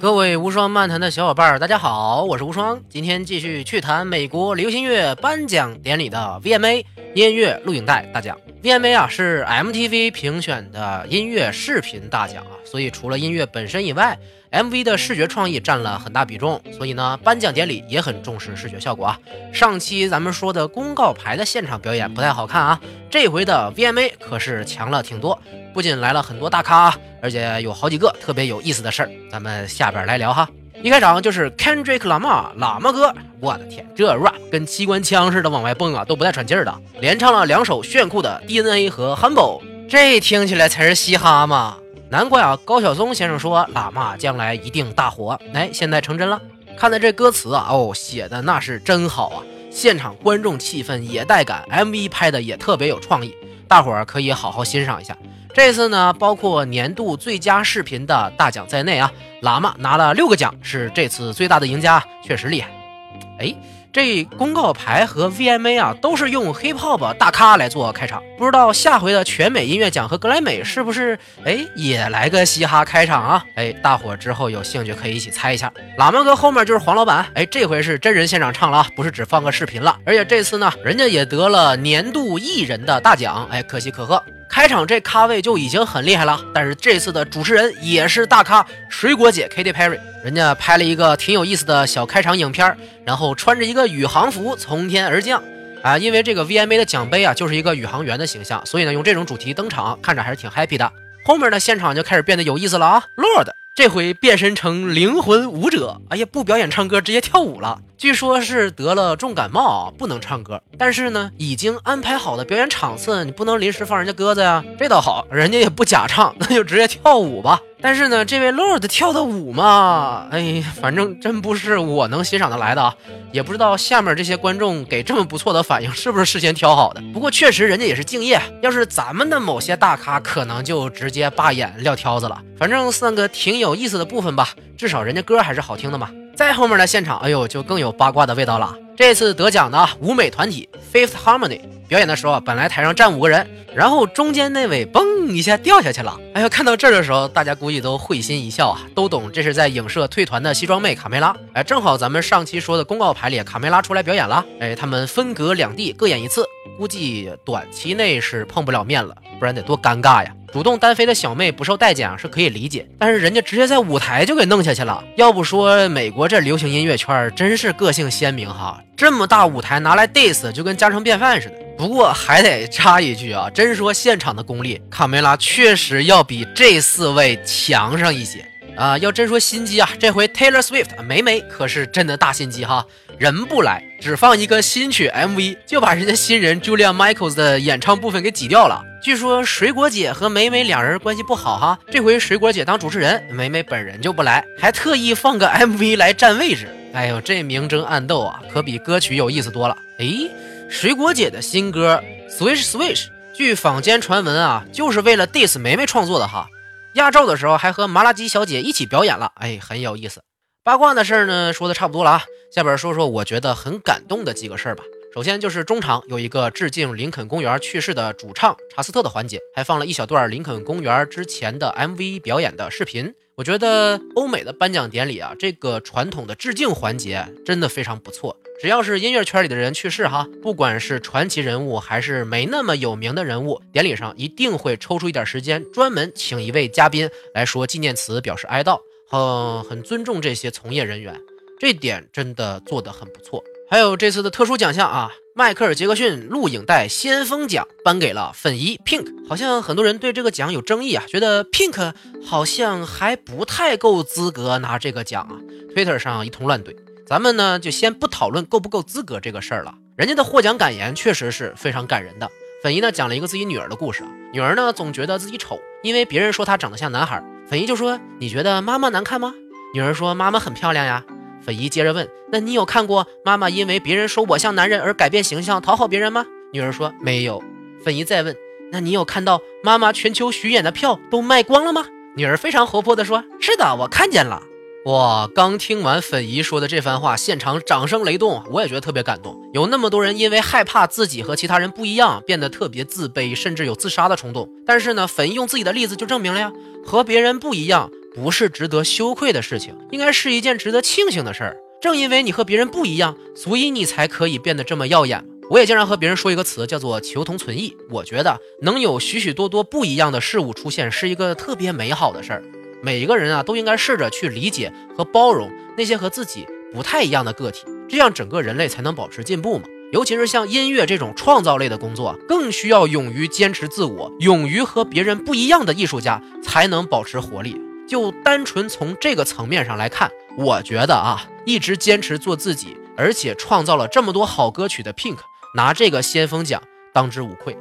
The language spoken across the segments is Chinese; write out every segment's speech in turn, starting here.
各位无双漫谈的小伙伴，大家好，我是无双。今天继续去谈美国流行乐颁奖典礼的 VMA 音乐录影带大奖。VMA 啊是 MTV 评选的音乐视频大奖啊，所以除了音乐本身以外，MV 的视觉创意占了很大比重。所以呢，颁奖典礼也很重视视觉效果啊。上期咱们说的公告牌的现场表演不太好看啊，这回的 VMA 可是强了挺多。不仅来了很多大咖，而且有好几个特别有意思的事儿，咱们下边来聊哈。一开场就是 Kendrick Lamar 喇嘛哥，我的天，这 rap 跟机关枪似的往外蹦啊，都不带喘气儿的。连唱了两首炫酷的 DNA 和 Humble，这听起来才是嘻哈嘛？难怪啊，高晓松先生说喇嘛将来一定大火，哎，现在成真了。看的这歌词啊，哦，写的那是真好啊，现场观众气氛也带感，MV 拍的也特别有创意，大伙儿可以好好欣赏一下。这次呢，包括年度最佳视频的大奖在内啊，喇嘛拿了六个奖，是这次最大的赢家，确实厉害。哎。这公告牌和 VMA 啊，都是用 Hip Hop 大咖来做开场。不知道下回的全美音乐奖和格莱美是不是哎也来个嘻哈开场啊？哎，大伙之后有兴趣可以一起猜一下。喇嘛哥后面就是黄老板，哎，这回是真人现场唱了啊，不是只放个视频了。而且这次呢，人家也得了年度艺人的大奖，哎，可喜可贺。开场这咖位就已经很厉害了，但是这次的主持人也是大咖，水果姐 Katy Perry，人家拍了一个挺有意思的小开场影片，然后穿着一个宇航服从天而降，啊，因为这个 VMA 的奖杯啊就是一个宇航员的形象，所以呢用这种主题登场，看着还是挺 happy 的。后面呢现场就开始变得有意思了啊，Lord。这回变身成灵魂舞者，哎呀，不表演唱歌，直接跳舞了。据说是得了重感冒，不能唱歌。但是呢，已经安排好的表演场次，你不能临时放人家鸽子呀。这倒好，人家也不假唱，那就直接跳舞吧。但是呢，这位 Lord 跳的舞嘛，哎，反正真不是我能欣赏的来的啊。也不知道下面这些观众给这么不错的反应，是不是事先挑好的？不过确实人家也是敬业。要是咱们的某些大咖，可能就直接罢演撂挑子了。反正算个挺有意思的部分吧，至少人家歌还是好听的嘛。在后面的现场，哎呦，就更有八卦的味道了。这次得奖的舞美团体 Fifth Harmony 表演的时候，本来台上站五个人，然后中间那位嘣一下掉下去了。哎呦，看到这儿的时候，大家估计都会心一笑啊，都懂这是在影射退团的西装妹卡梅拉。哎，正好咱们上期说的公告牌里，卡梅拉出来表演了。哎，他们分隔两地各演一次，估计短期内是碰不了面了，不然得多尴尬呀。主动单飞的小妹不受待见啊，是可以理解。但是人家直接在舞台就给弄下去了。要不说美国这流行音乐圈真是个性鲜明哈，这么大舞台拿来 diss 就跟家常便饭似的。不过还得插一句啊，真说现场的功力，卡梅拉确实要比这四位强上一些啊。要真说心机啊，这回 Taylor Swift 梅梅可是真的大心机哈，人不来，只放一个新曲 MV，就把人家新人 Julia Michaels 的演唱部分给挤掉了。据说水果姐和梅梅两人关系不好哈，这回水果姐当主持人，梅梅本人就不来，还特意放个 MV 来占位置。哎呦，这明争暗斗啊，可比歌曲有意思多了。哎，水果姐的新歌 Swish Swish，据坊间传闻啊，就是为了 diss 梅梅创作的哈。压轴的时候还和麻辣鸡小姐一起表演了，哎，很有意思。八卦的事儿呢，说的差不多了啊，下边说说我觉得很感动的几个事儿吧。首先就是中场有一个致敬林肯公园去世的主唱查斯特的环节，还放了一小段林肯公园之前的 MV 表演的视频。我觉得欧美的颁奖典礼啊，这个传统的致敬环节真的非常不错。只要是音乐圈里的人去世哈，不管是传奇人物还是没那么有名的人物，典礼上一定会抽出一点时间，专门请一位嘉宾来说纪念词，表示哀悼，很很尊重这些从业人员。这点真的做得很不错。还有这次的特殊奖项啊，迈克尔·杰克逊录影带先锋奖颁给了粉姨 Pink。好像很多人对这个奖有争议啊，觉得 Pink 好像还不太够资格拿这个奖啊。Twitter 上一通乱怼，咱们呢就先不讨论够不够资格这个事儿了。人家的获奖感言确实是非常感人的。粉姨呢讲了一个自己女儿的故事，女儿呢总觉得自己丑，因为别人说她长得像男孩。粉姨就说：“你觉得妈妈难看吗？”女儿说：“妈妈很漂亮呀。”粉姨接着问：“那你有看过妈妈因为别人说我像男人而改变形象讨好别人吗？”女儿说：“没有。”粉姨再问：“那你有看到妈妈全球巡演的票都卖光了吗？”女儿非常活泼地说：“是的，我看见了。”哇！刚听完粉姨说的这番话，现场掌声雷动，我也觉得特别感动。有那么多人因为害怕自己和其他人不一样，变得特别自卑，甚至有自杀的冲动。但是呢，粉姨用自己的例子就证明了呀，和别人不一样。不是值得羞愧的事情，应该是一件值得庆幸的事儿。正因为你和别人不一样，所以你才可以变得这么耀眼。我也经常和别人说一个词，叫做求同存异。我觉得能有许许多多不一样的事物出现，是一个特别美好的事儿。每一个人啊，都应该试着去理解和包容那些和自己不太一样的个体，这样整个人类才能保持进步嘛。尤其是像音乐这种创造类的工作，更需要勇于坚持自我、勇于和别人不一样的艺术家才能保持活力。就单纯从这个层面上来看，我觉得啊，一直坚持做自己，而且创造了这么多好歌曲的 Pink。拿这个先锋奖当之无愧。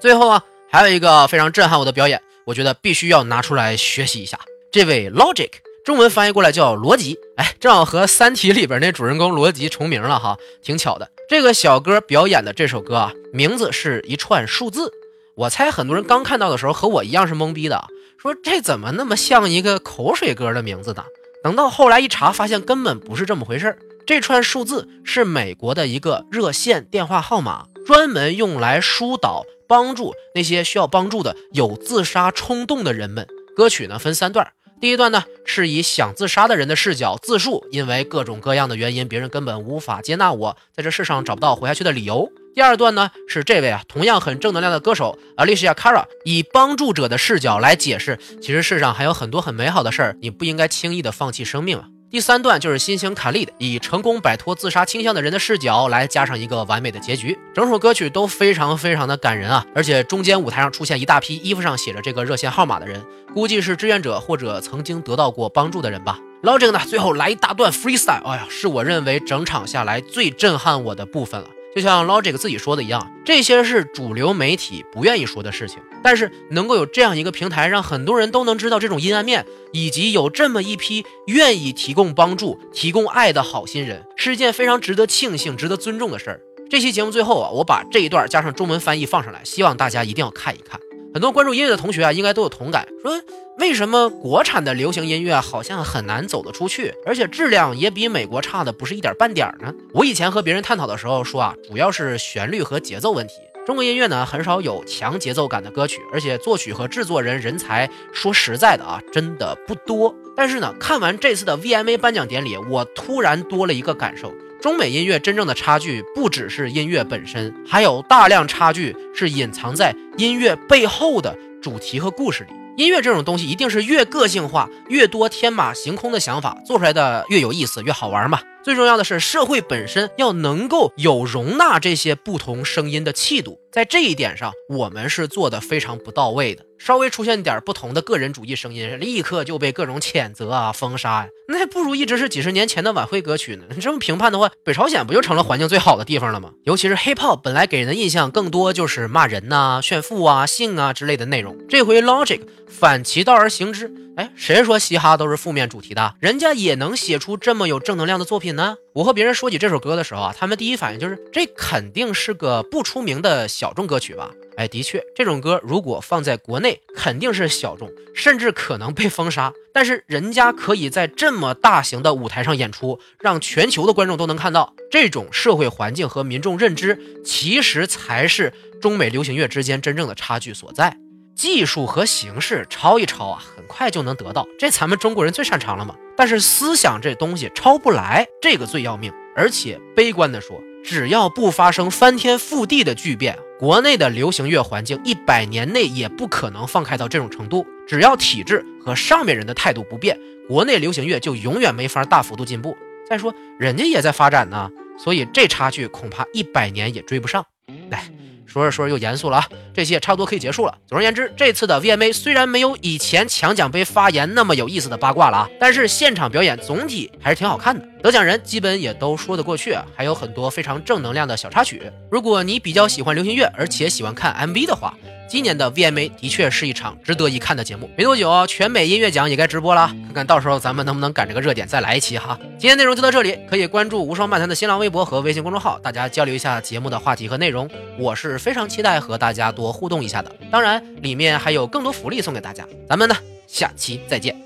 最后啊，还有一个非常震撼我的表演，我觉得必须要拿出来学习一下。这位 Logic，中文翻译过来叫罗辑，哎，正好和《三体》里边那主人公罗辑重名了哈，挺巧的。这个小哥表演的这首歌啊，名字是一串数字。我猜很多人刚看到的时候和我一样是懵逼的，说这怎么那么像一个口水歌的名字呢？等到后来一查，发现根本不是这么回事儿。这串数字是美国的一个热线电话号码，专门用来疏导、帮助那些需要帮助的有自杀冲动的人们。歌曲呢分三段，第一段呢是以想自杀的人的视角自述，因为各种各样的原因，别人根本无法接纳我，在这世上找不到活下去的理由。第二段呢是这位啊同样很正能量的歌手 Alicia Cara 以帮助者的视角来解释，其实世上还有很多很美好的事儿，你不应该轻易的放弃生命啊。第三段就是新型卡利的，以成功摆脱自杀倾向的人的视角来加上一个完美的结局。整首歌曲都非常非常的感人啊！而且中间舞台上出现一大批衣服上写着这个热线号码的人，估计是志愿者或者曾经得到过帮助的人吧。然后这个呢，最后来一大段 freestyle，哎呀，是我认为整场下来最震撼我的部分了。就像 Logic 自己说的一样，这些是主流媒体不愿意说的事情，但是能够有这样一个平台，让很多人都能知道这种阴暗面，以及有这么一批愿意提供帮助、提供爱的好心人，是一件非常值得庆幸、值得尊重的事儿。这期节目最后啊，我把这一段加上中文翻译放上来，希望大家一定要看一看。很多关注音乐的同学啊，应该都有同感，说为什么国产的流行音乐好像很难走得出去，而且质量也比美国差的不是一点半点呢？我以前和别人探讨的时候说啊，主要是旋律和节奏问题。中国音乐呢，很少有强节奏感的歌曲，而且作曲和制作人人才，说实在的啊，真的不多。但是呢，看完这次的 VMA 颁奖典礼，我突然多了一个感受。中美音乐真正的差距不只是音乐本身，还有大量差距是隐藏在音乐背后的主题和故事里。音乐这种东西一定是越个性化、越多天马行空的想法做出来的越有意思、越好玩嘛。最重要的是，社会本身要能够有容纳这些不同声音的气度。在这一点上，我们是做的非常不到位的。稍微出现点不同的个人主义声音，立刻就被各种谴责啊、封杀呀。那还不如一直是几十年前的晚会歌曲呢。你这么评判的话，北朝鲜不就成了环境最好的地方了吗？尤其是 hip hop，本来给人的印象更多就是骂人呐、炫富啊、性啊之类的内容。这回 Logic 反其道而行之。哎，谁说嘻哈都是负面主题的？人家也能写出这么有正能量的作品呢。我和别人说起这首歌的时候啊，他们第一反应就是这肯定是个不出名的小众歌曲吧？哎，的确，这种歌如果放在国内肯定是小众，甚至可能被封杀。但是人家可以在这么大型的舞台上演出，让全球的观众都能看到，这种社会环境和民众认知，其实才是中美流行乐之间真正的差距所在。技术和形式抄一抄啊，很快就能得到，这咱们中国人最擅长了嘛。但是思想这东西抄不来，这个最要命。而且悲观的说，只要不发生翻天覆地的巨变，国内的流行乐环境一百年内也不可能放开到这种程度。只要体制和上面人的态度不变，国内流行乐就永远没法大幅度进步。再说人家也在发展呢，所以这差距恐怕一百年也追不上。来。说着说着又严肃了啊，这期也差不多可以结束了。总而言之，这次的 VMA 虽然没有以前抢奖杯发言那么有意思的八卦了啊，但是现场表演总体还是挺好看的。得奖人基本也都说得过去，还有很多非常正能量的小插曲。如果你比较喜欢流行乐，而且喜欢看 MV 的话，今年的 VMA 的确是一场值得一看的节目。没多久，全美音乐奖也该直播了，看看到时候咱们能不能赶这个热点再来一期哈。今天内容就到这里，可以关注无双漫谈的新浪微博和微信公众号，大家交流一下节目的话题和内容。我是非常期待和大家多互动一下的，当然里面还有更多福利送给大家。咱们呢，下期再见。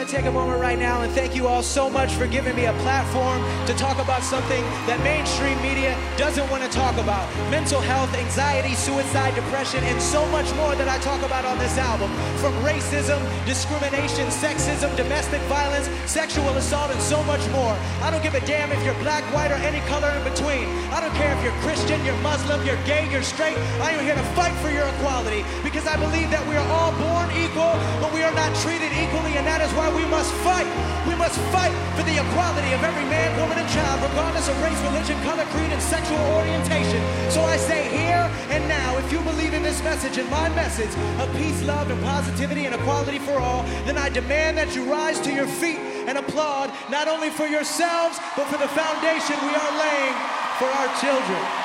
Want to take a moment right now and thank you all so much for giving me a platform to talk about something that mainstream media doesn't want to talk about mental health, anxiety, suicide, depression, and so much more that I talk about on this album. From racism, discrimination, sexism, domestic violence, sexual assault, and so much more. I don't give a damn if you're black, white, or any color in between. I don't care if you're Christian, you're Muslim, you're gay, you're straight. I am here to fight for your equality because I believe that we are all born equal, but we are not treated equally, and that is why we must fight. We must fight for the equality of every man, woman, and child, regardless of race, religion, color, creed, and sexual orientation. So I say here and now, if you believe in this message and my message of peace, love, and positivity and equality for all, then I demand that you rise to your feet and applaud not only for yourselves, but for the foundation we are laying for our children.